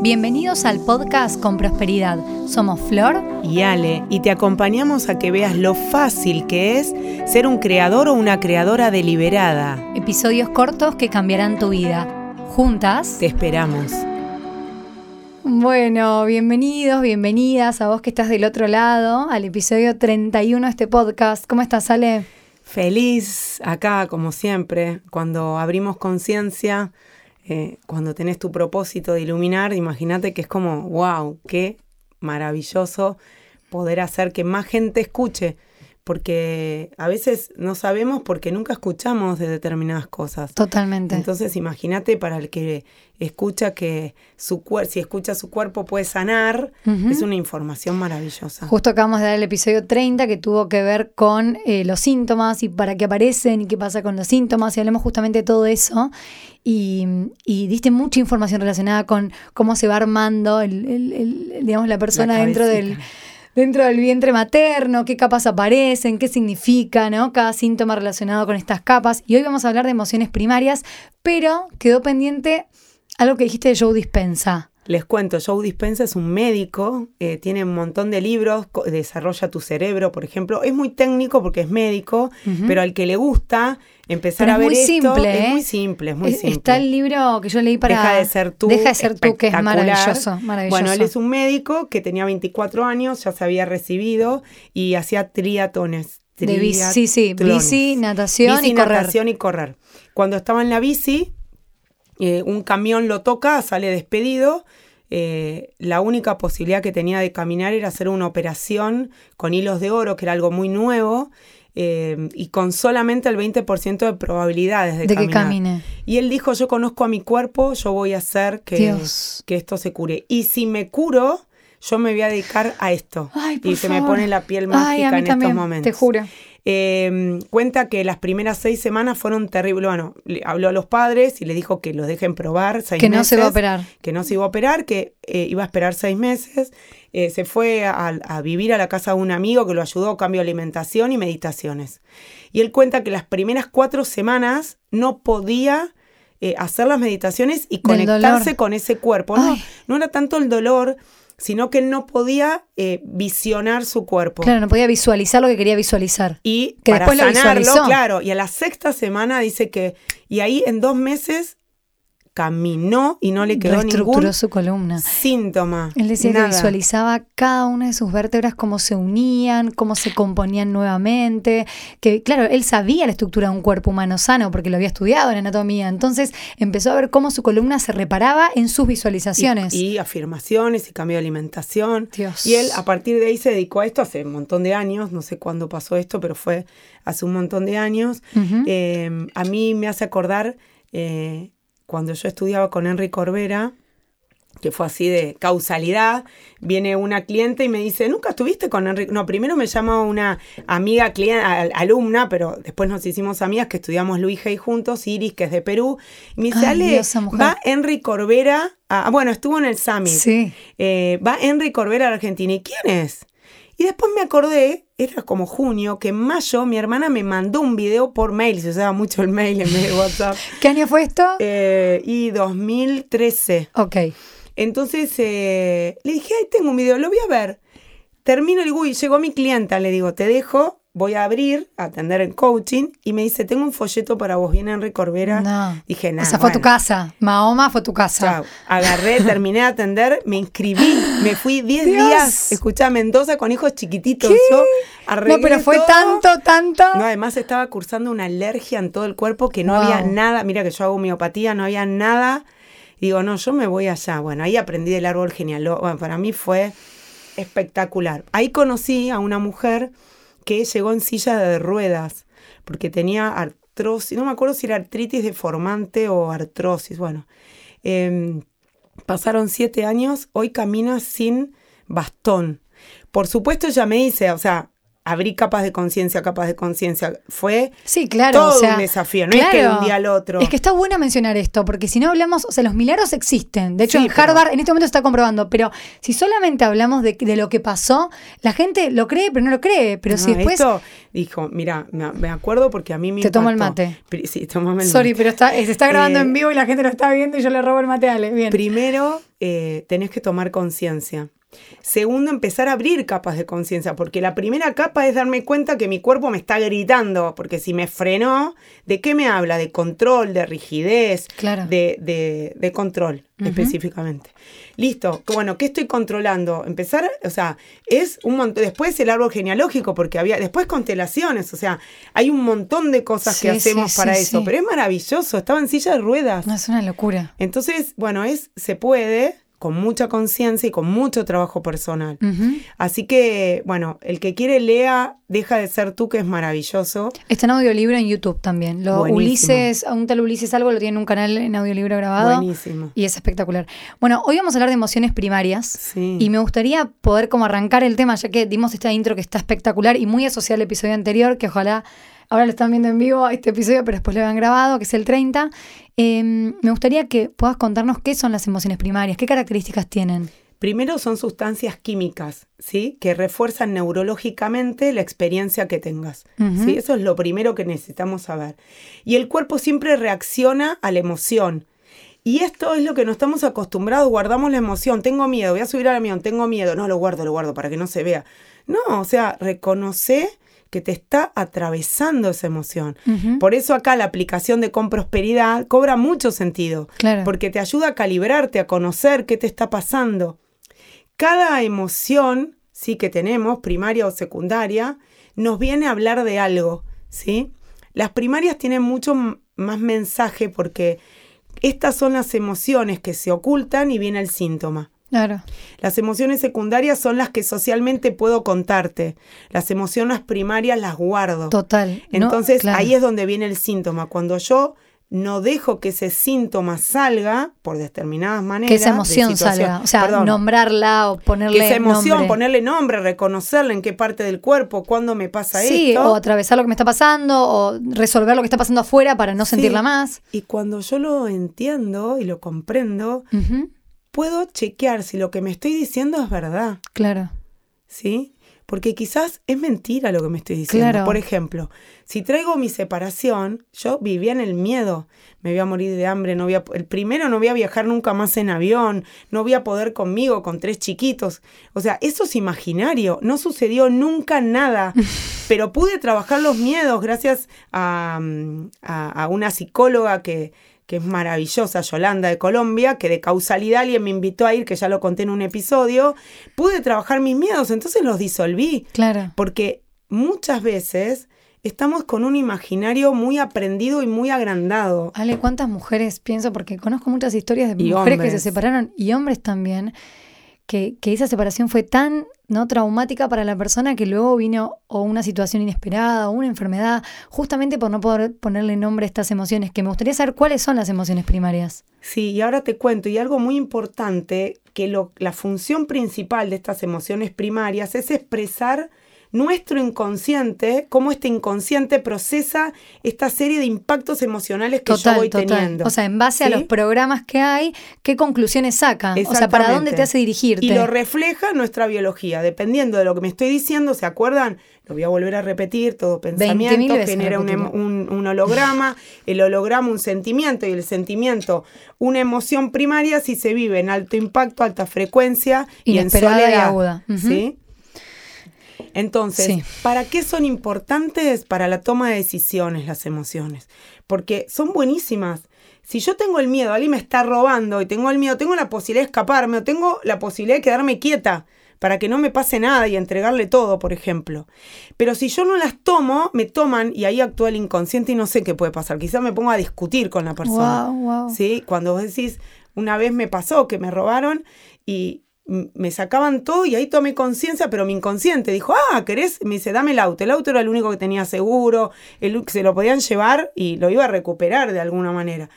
Bienvenidos al podcast con prosperidad. Somos Flor y Ale y te acompañamos a que veas lo fácil que es ser un creador o una creadora deliberada. Episodios cortos que cambiarán tu vida. Juntas te esperamos. Bueno, bienvenidos, bienvenidas a vos que estás del otro lado, al episodio 31 de este podcast. ¿Cómo estás, Ale? Feliz acá, como siempre, cuando abrimos conciencia eh, cuando tenés tu propósito de iluminar, imagínate que es como, wow, qué maravilloso poder hacer que más gente escuche porque a veces no sabemos porque nunca escuchamos de determinadas cosas. Totalmente. Entonces imagínate para el que escucha que su cuerpo, si escucha su cuerpo puede sanar, es una información maravillosa. Justo acabamos de dar el episodio 30 que tuvo que ver con eh, los síntomas y para qué aparecen y qué pasa con los síntomas y hablemos justamente de todo eso. Y, diste mucha información relacionada con cómo se va armando el, digamos, la persona dentro del dentro del vientre materno, qué capas aparecen, qué significa, ¿no? Cada síntoma relacionado con estas capas. Y hoy vamos a hablar de emociones primarias, pero quedó pendiente algo que dijiste de Joe Dispensa. Les cuento, Joe Dispensa es un médico, eh, tiene un montón de libros, desarrolla tu cerebro, por ejemplo. Es muy técnico porque es médico, pero al que le gusta empezar a ver esto, simple, es muy ¿eh? simple, es muy simple. Está el libro que yo leí para Deja de ser tú, Deja de ser tú, que es maravilloso, maravilloso. Bueno, él es un médico que tenía 24 años, ya se había recibido y hacía triatones. De bici, sí, sí, bici, natación y correr. natación y correr. Cuando estaba en la bici, eh, un camión lo toca, sale despedido. Eh, la única posibilidad que tenía de caminar era hacer una operación con hilos de oro, que era algo muy nuevo, eh, y con solamente el 20% de probabilidades de, que camine. Y él dijo, yo conozco a mi cuerpo, yo voy a hacer que, que esto se cure. Y si me curo, yo me voy a dedicar a esto. y se me pone la piel mágica en estos momentos. Te juro. Em, cuenta que las primeras seis semanas fueron terribles. Bueno, le habló a los padres y le dijo que los dejen probar seis que meses. Que no se iba a operar. Que no se iba a operar, que eh, iba a esperar seis meses. Eh, se fue a, vivir a la casa de un amigo que lo ayudó a cambio de alimentación y meditaciones. Y él cuenta que las primeras cuatro semanas no podía eh, hacer las meditaciones y conectarse con ese cuerpo. No, no era tanto el dolor, sino que él no podía eh, visionar su cuerpo. Claro, no podía visualizar lo que quería visualizar. Y que para después sanarlo, claro, y a la sexta semana dice que, y ahí en dos meses caminó y no le quedó ningún su columna. síntoma. Él decía que visualizaba cada una de sus vértebras, cómo se unían, cómo se componían nuevamente, que claro, él sabía la estructura de un cuerpo humano sano porque lo había estudiado en anatomía, entonces empezó a ver cómo su columna se reparaba en sus visualizaciones. Y, afirmaciones y cambio de alimentación. Y él a partir de ahí se dedicó a esto hace un montón de años, no sé cuándo pasó esto, pero fue hace un montón de años. Eh, a mí me hace acordar... Eh, cuando yo estudiaba con Henry Corbera, que fue así de causalidad, viene una cliente y me dice, ¿nunca estuviste con Henry? No, primero me llama una amiga, cliente, alumna, pero después nos hicimos amigas que estudiamos Luis Hay juntos, Iris, que es de Perú. Y me dice, Ale, va Henry Corbera, a, bueno, estuvo en el Summit. Sí. Eh, va Henry Corbera a Argentina. ¿Y quién es? Y después me acordé, era como junio, que en mayo mi hermana me mandó un video por mail, se usaba mucho el mail en vez de WhatsApp. ¿Qué año fue esto? Eh, y 2013. Ok. Entonces eh, le dije, ay, tengo un video, lo voy a ver. Termino, el digo, llegó mi clienta, le digo, te dejo, voy a abrir, a atender el coaching, y me dice, tengo un folleto para vos, viene Enrique Corbera. No. Dije, nada. Esa fue tu casa. Mahoma fue tu casa. Chao. Agarré, terminé de atender, me inscribí, me fui 10 días, escuché a Mendoza con hijos chiquititos. Yo no, pero fue tanto, tanto. No, además estaba cursando una alergia en todo el cuerpo que no había nada. Mira que yo hago homeopatía, no había nada. digo, no, yo me voy allá. Bueno, ahí aprendí del árbol genealógico. Bueno, para mí fue espectacular. Ahí conocí a una mujer que llegó en silla de ruedas, porque tenía artrosis, no me acuerdo si era artritis deformante o artrosis, bueno. Em, pasaron siete años, hoy camina sin bastón. Por supuesto ella me dice, o sea, abrí capas de conciencia, capas de conciencia. Fue sí, claro, todo un desafío, no es que de un día al otro. Es que está bueno mencionar esto, porque si no hablamos, o sea, los milagros existen. De hecho, en Harvard en este momento está comprobando, pero si solamente hablamos de, de, lo que pasó, la gente lo cree, pero no lo cree. Pero si después. Esto dijo, mira, me acuerdo porque a mí me. Te tomo el mate. Sí, tomame el Sorry, pero está, se está grabando en eh, vivo y la gente lo está viendo y yo le robo el mate a Ale. Bien. Primero, eh, tenés que tomar conciencia. Segundo, empezar a abrir capas de conciencia, porque la primera capa es darme cuenta que mi cuerpo me está gritando, porque si me frenó, ¿de qué me habla? De control, de rigidez, de, de, control específicamente. Listo, bueno, ¿qué estoy controlando? Empezar, o sea, es un montón, después el árbol genealógico, porque había, después constelaciones, o sea, hay un montón de cosas que hacemos para eso, pero es maravilloso, estaba en silla de ruedas. No, es una locura. Entonces, bueno, es, se puede, con mucha conciencia y con mucho trabajo personal. Así que, bueno, el que quiere lea Deja de ser tú, que es maravilloso. Está en audiolibro en YouTube también. Lo Ulises, un tal Ulises algo, lo tiene en un canal en audiolibro grabado. Buenísimo. Y es espectacular. Bueno, hoy vamos a hablar de emociones primarias. Y me gustaría poder como arrancar el tema, ya que dimos esta intro que está espectacular y muy asociada al episodio anterior, que ojalá ahora lo están viendo en vivo este episodio, pero después lo habían grabado, que es el 30. Em, me gustaría que puedas contarnos qué son las emociones primarias, qué características tienen. Primero son sustancias químicas, ¿sí? Que refuerzan neurológicamente la experiencia que tengas, ¿sí? Eso es lo primero que necesitamos saber. Y el cuerpo siempre reacciona a la emoción. Y esto es lo que no estamos acostumbrados, guardamos la emoción, tengo miedo, voy a subir al avión, tengo miedo, no, lo guardo, lo guardo para que no se vea. No, o sea, reconoce que te está atravesando esa emoción. Por eso acá la aplicación de con prosperidad cobra mucho sentido, porque te ayuda a calibrarte, a conocer qué te está pasando. Cada emoción, sí que tenemos, primaria o secundaria, nos viene a hablar de algo, ¿sí? Las primarias tienen mucho más mensaje porque estas son las emociones que se ocultan y viene el síntoma. Claro. Las emociones secundarias son las que socialmente puedo contarte. Las emociones primarias las guardo. Total. Entonces ahí es donde viene el síntoma. Cuando yo no dejo que ese síntoma salga por determinadas maneras. Que esa emoción salga. O sea, nombrarla o ponerle. Que esa emoción, ponerle nombre, reconocerla en qué parte del cuerpo, cuándo me pasa esto. Sí, o atravesar lo que me está pasando, o resolver lo que está pasando afuera para no sentirla más. Y cuando yo lo entiendo y lo comprendo, puedo chequear si lo que me estoy diciendo es verdad. Claro. ¿Sí? Porque quizás es mentira lo que me estoy diciendo. Claro. Por ejemplo, si traigo mi separación, yo vivía en el miedo. Me voy a morir de hambre, no voy a, el primero no voy a viajar nunca más en avión, no voy a poder conmigo con tres chiquitos. O sea, eso es imaginario, no sucedió nunca nada. pero pude trabajar los miedos gracias a, a una psicóloga que, que es maravillosa, Yolanda de Colombia, que de causalidad alguien me invitó a ir, que ya lo conté en un episodio, pude trabajar mis miedos, entonces los disolví. Claro. Porque muchas veces estamos con un imaginario muy aprendido y muy agrandado. Ale, ¿cuántas mujeres pienso? Porque conozco muchas historias de mujeres que se separaron y hombres también que, esa separación fue tan no traumática para la persona que luego vino o una situación inesperada o una enfermedad, justamente por no poder ponerle nombre a estas emociones, que me gustaría saber cuáles son las emociones primarias. Sí, y ahora te cuento, y algo muy importante, que lo, la función principal de estas emociones primarias es expresar nuestro inconsciente, cómo este inconsciente procesa esta serie de impactos emocionales que yo voy teniendo. O sea, en base a los programas que hay, ¿qué conclusiones saca? O sea, ¿para dónde te hace dirigirte? Y lo refleja nuestra biología. Dependiendo de lo que me estoy diciendo, ¿se acuerdan? Lo voy a volver a repetir, todo pensamiento genera un, un, holograma, el holograma un sentimiento y el sentimiento una emoción primaria si se vive en alto impacto, alta frecuencia y en soledad. Y aguda. ¿sí? Entonces, ¿para qué son importantes para la toma de decisiones las emociones? Porque son buenísimas. Si yo tengo el miedo, alguien me está robando y tengo el miedo, tengo la posibilidad de escaparme o tengo la posibilidad de quedarme quieta para que no me pase nada y entregarle todo, por ejemplo. Pero si yo no las tomo, me toman y ahí actúa el inconsciente y no sé qué puede pasar. Quizás me pongo a discutir con la persona. ¿Sí? Cuando vos decís, una vez me pasó que me robaron y, me sacaban todo y ahí tomé conciencia, pero mi inconsciente dijo, ah, ¿querés? Me dice, dame el auto. El auto era el único que tenía seguro, el, se lo podían llevar y lo iba a recuperar de alguna manera.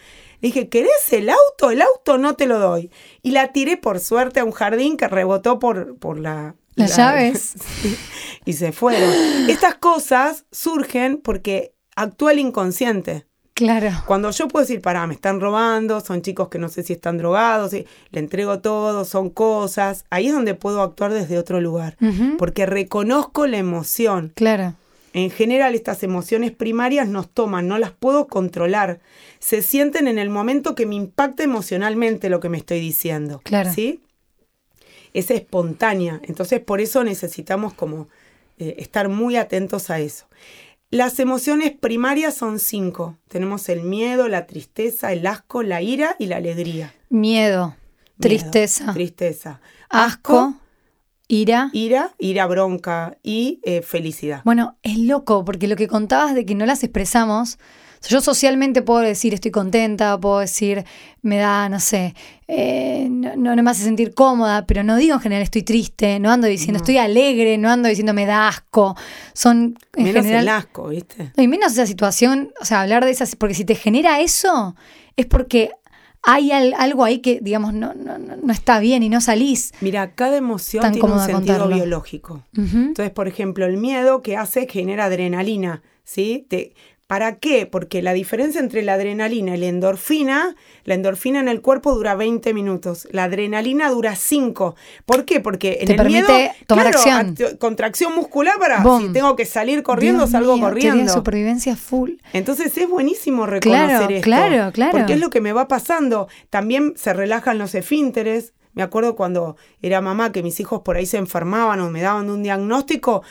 dije, ¿querés el auto? El auto no te lo doy. Y la tiré por suerte a un jardín que rebotó por, por, la, Las llaves. y se fueron. Estas cosas surgen porque actúa el inconsciente. Claro. Cuando yo puedo decir, pará, me están robando, son chicos que no sé si están drogados, le entrego todo, son cosas, ahí es donde puedo actuar desde otro lugar, porque reconozco la emoción. Claro. En general, estas emociones primarias nos toman, no las puedo controlar. Se sienten en el momento que me impacta emocionalmente lo que me estoy diciendo. Claro. ¿Sí? Es espontánea. Entonces, por eso necesitamos como eh, estar muy atentos a eso. Las emociones primarias son cinco. Tenemos el miedo, la tristeza, el asco, la ira y la alegría. Miedo, tristeza. tristeza. Asco, ira. Ira, ira bronca y eh, felicidad. Bueno, es loco, porque lo que contabas de que no las expresamos, yo socialmente puedo decir estoy contenta, puedo decir me da, no sé, eh, no, no, me hace sentir cómoda, pero no digo en general estoy triste, no ando diciendo estoy alegre, no ando diciendo me da asco. Son en menos general, el asco, ¿viste? Y menos esa situación, o sea, hablar de esas, porque si te genera eso, es porque hay algo ahí que, digamos, no, no, no, está bien y no salís. Mira, cada emoción tiene un sentido biológico. Entonces, por ejemplo, el miedo que hace genera adrenalina, ¿sí? Te, ¿Para qué? Porque la diferencia entre la adrenalina y la endorfina, la endorfina en el cuerpo dura 20 minutos, la adrenalina dura 5. ¿Por qué? Porque en el miedo, tomar acción. contracción muscular para si tengo que salir corriendo, salgo corriendo. supervivencia full. Entonces es buenísimo reconocer esto. Claro, claro. Porque es lo que me va pasando. También se relajan los esfínteres. Me acuerdo cuando era mamá que mis hijos por ahí se enfermaban o me daban un diagnóstico,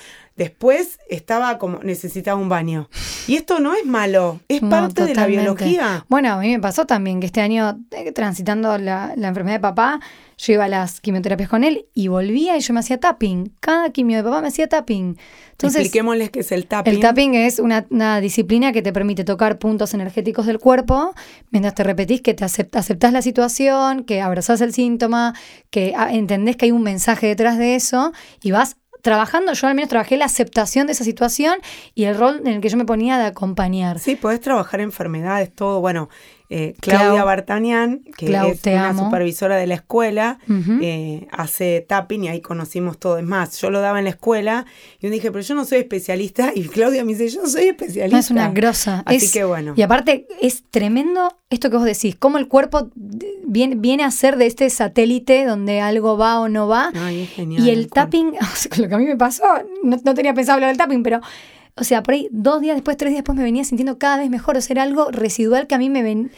Después estaba como, necesitaba un baño. Y esto no es malo, es parte de la biología. Bueno, a mí me pasó también que este año, eh, transitando la, enfermedad de papá, yo iba a las quimioterapias con él y volvía y yo me hacía tapping. Cada quimio de papá me hacía tapping. Entonces, Expliquémosles qué es el tapping. El tapping es una, disciplina que te permite tocar puntos energéticos del cuerpo mientras te repetís que te aceptás la situación, que abrazás el síntoma, que ah, entendés que hay un mensaje detrás de eso y vas trabajando, yo al menos trabajé la aceptación de esa situación y el rol en el que yo me ponía de acompañar. Sí, podés trabajar enfermedades, todo, bueno, eh, Claudia Bartanian, que es una supervisora de la escuela, eh, hace tapping y ahí conocimos todo. Es más, yo lo daba en la escuela y yo dije, pero yo no soy especialista. Y Claudia me dice, yo soy especialista. es una grosa. Así que bueno. Y aparte, es tremendo esto que vos decís, cómo el cuerpo viene, viene a ser de este satélite donde algo va o no va. Ay, es genial. Y el tapping, lo que a mí me pasó, no, no tenía pensado hablar del tapping, pero o sea, por ahí dos días después, tres días después me venía sintiendo cada vez mejor. O sea, era algo residual que a mí me ven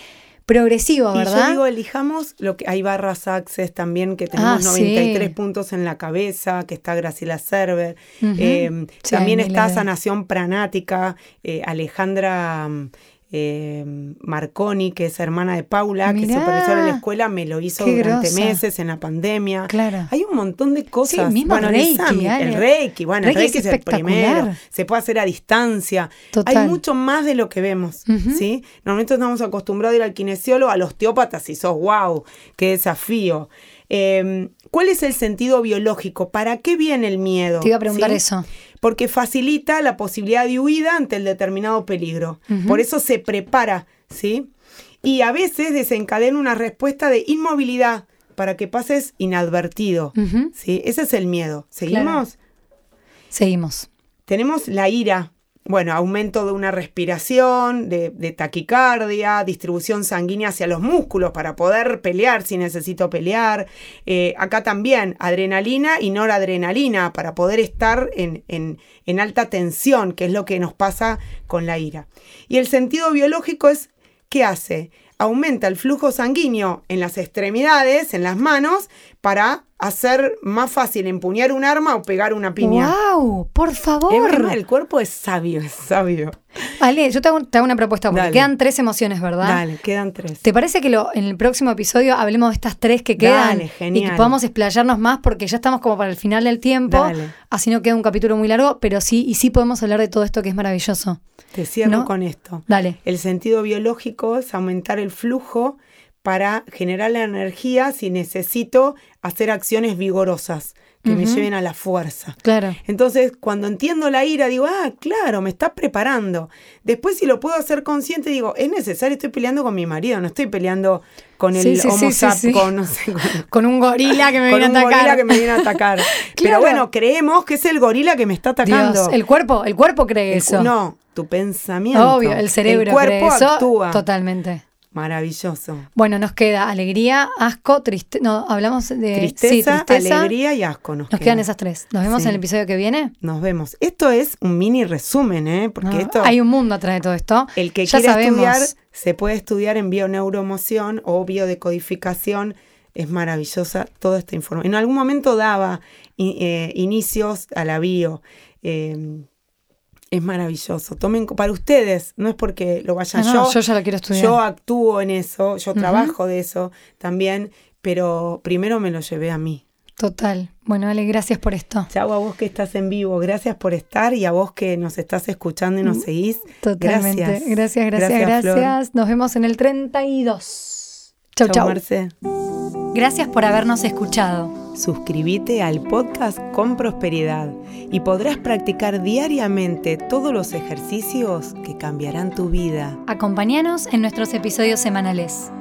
progresivo, ¿verdad? Y yo digo, elijamos lo que hay barras Access también, que tenemos 93 ah, puntos en la cabeza, que está Graciela Server. Eh, también está Sanación Pranática, eh, Alejandra eh, Marconi, que es hermana de Paula, que es supervisora de la escuela, me lo hizo durante meses en la pandemia. Claro. Hay un montón de cosas. Sí, bueno, Reiki, el Reiki, bueno, el Reiki es, el primero. Se puede hacer a distancia. Hay mucho más de lo que vemos, ¿sí? Normalmente estamos acostumbrados a ir al kinesiólogo, al osteópata, si sos wow, qué desafío. Em, ¿Cuál es el sentido biológico? ¿Para qué viene el miedo? Te iba a preguntar eso porque facilita la posibilidad de huida ante el determinado peligro. Por eso se prepara, ¿sí? Y a veces desencadena una respuesta de inmovilidad para que pases inadvertido, ¿sí? Ese es el miedo. ¿Seguimos? Seguimos. Tenemos la ira, bueno, aumento de una respiración, de, taquicardia, distribución sanguínea hacia los músculos para poder pelear si necesito pelear. Eh, acá también adrenalina y noradrenalina para poder estar en, en alta tensión, que es lo que nos pasa con la ira. Y el sentido biológico es, ¿qué hace? Aumenta el flujo sanguíneo en las extremidades, en las manos, para hacer más fácil empuñar un arma o pegar una piña. ¡Wow! Por favor. el cuerpo es sabio, es sabio. Vale, yo te hago, una propuesta porque quedan tres emociones, ¿verdad? Dale, quedan tres. ¿Te parece que lo, en el próximo episodio hablemos de estas tres que quedan? Dale, genial. Y que podamos explayarnos más porque ya estamos como para el final del tiempo. Dale. Así no queda un capítulo muy largo, pero sí, y sí podemos hablar de todo esto que es maravilloso. Te cierro con esto. Dale. El sentido biológico es aumentar el flujo para generar la energía si necesito hacer acciones vigorosas que me lleven a la fuerza. Claro. Entonces, cuando entiendo la ira, digo, ah, claro, me está preparando. Después, si lo puedo hacer consciente, digo, es necesario, estoy peleando con mi marido, no estoy peleando con el homo con, no sé, con, un gorila que me viene a atacar. un gorila que me viene a atacar. Pero bueno, creemos que es el gorila que me está atacando. el cuerpo, el cuerpo cree eso. No, tu pensamiento. Obvio, el cerebro el cuerpo actúa. Totalmente. Maravilloso. Bueno, nos queda alegría, asco, tristeza. No, hablamos de tristeza, alegría y asco. Nos, quedan. esas tres. ¿Nos vemos en el episodio que viene? Nos vemos. Esto es un mini resumen, ¿eh? Porque esto. Hay un mundo atrás de todo esto. El que quiera estudiar, se puede estudiar en bioneuroemoción o biodecodificación. Es maravillosa toda esta información. En algún momento daba eh, inicios a la bio. Eh, es maravilloso. Tomen para ustedes, no es porque lo vaya ah, yo. Yo ya lo quiero estudiar. Yo actúo en eso, yo trabajo de eso también, pero primero me lo llevé a mí. Total. Bueno, Ale, gracias por esto. Chau a vos que estás en vivo, gracias por estar y a vos que nos estás escuchando y nos mm, seguís. Totalmente. Gracias, gracias, gracias. gracias. Nos vemos en el 32. Chau, chau. Marce. Gracias por habernos escuchado. Suscríbete al podcast con prosperidad y podrás practicar diariamente todos los ejercicios que cambiarán tu vida. Acompáñanos en nuestros episodios semanales.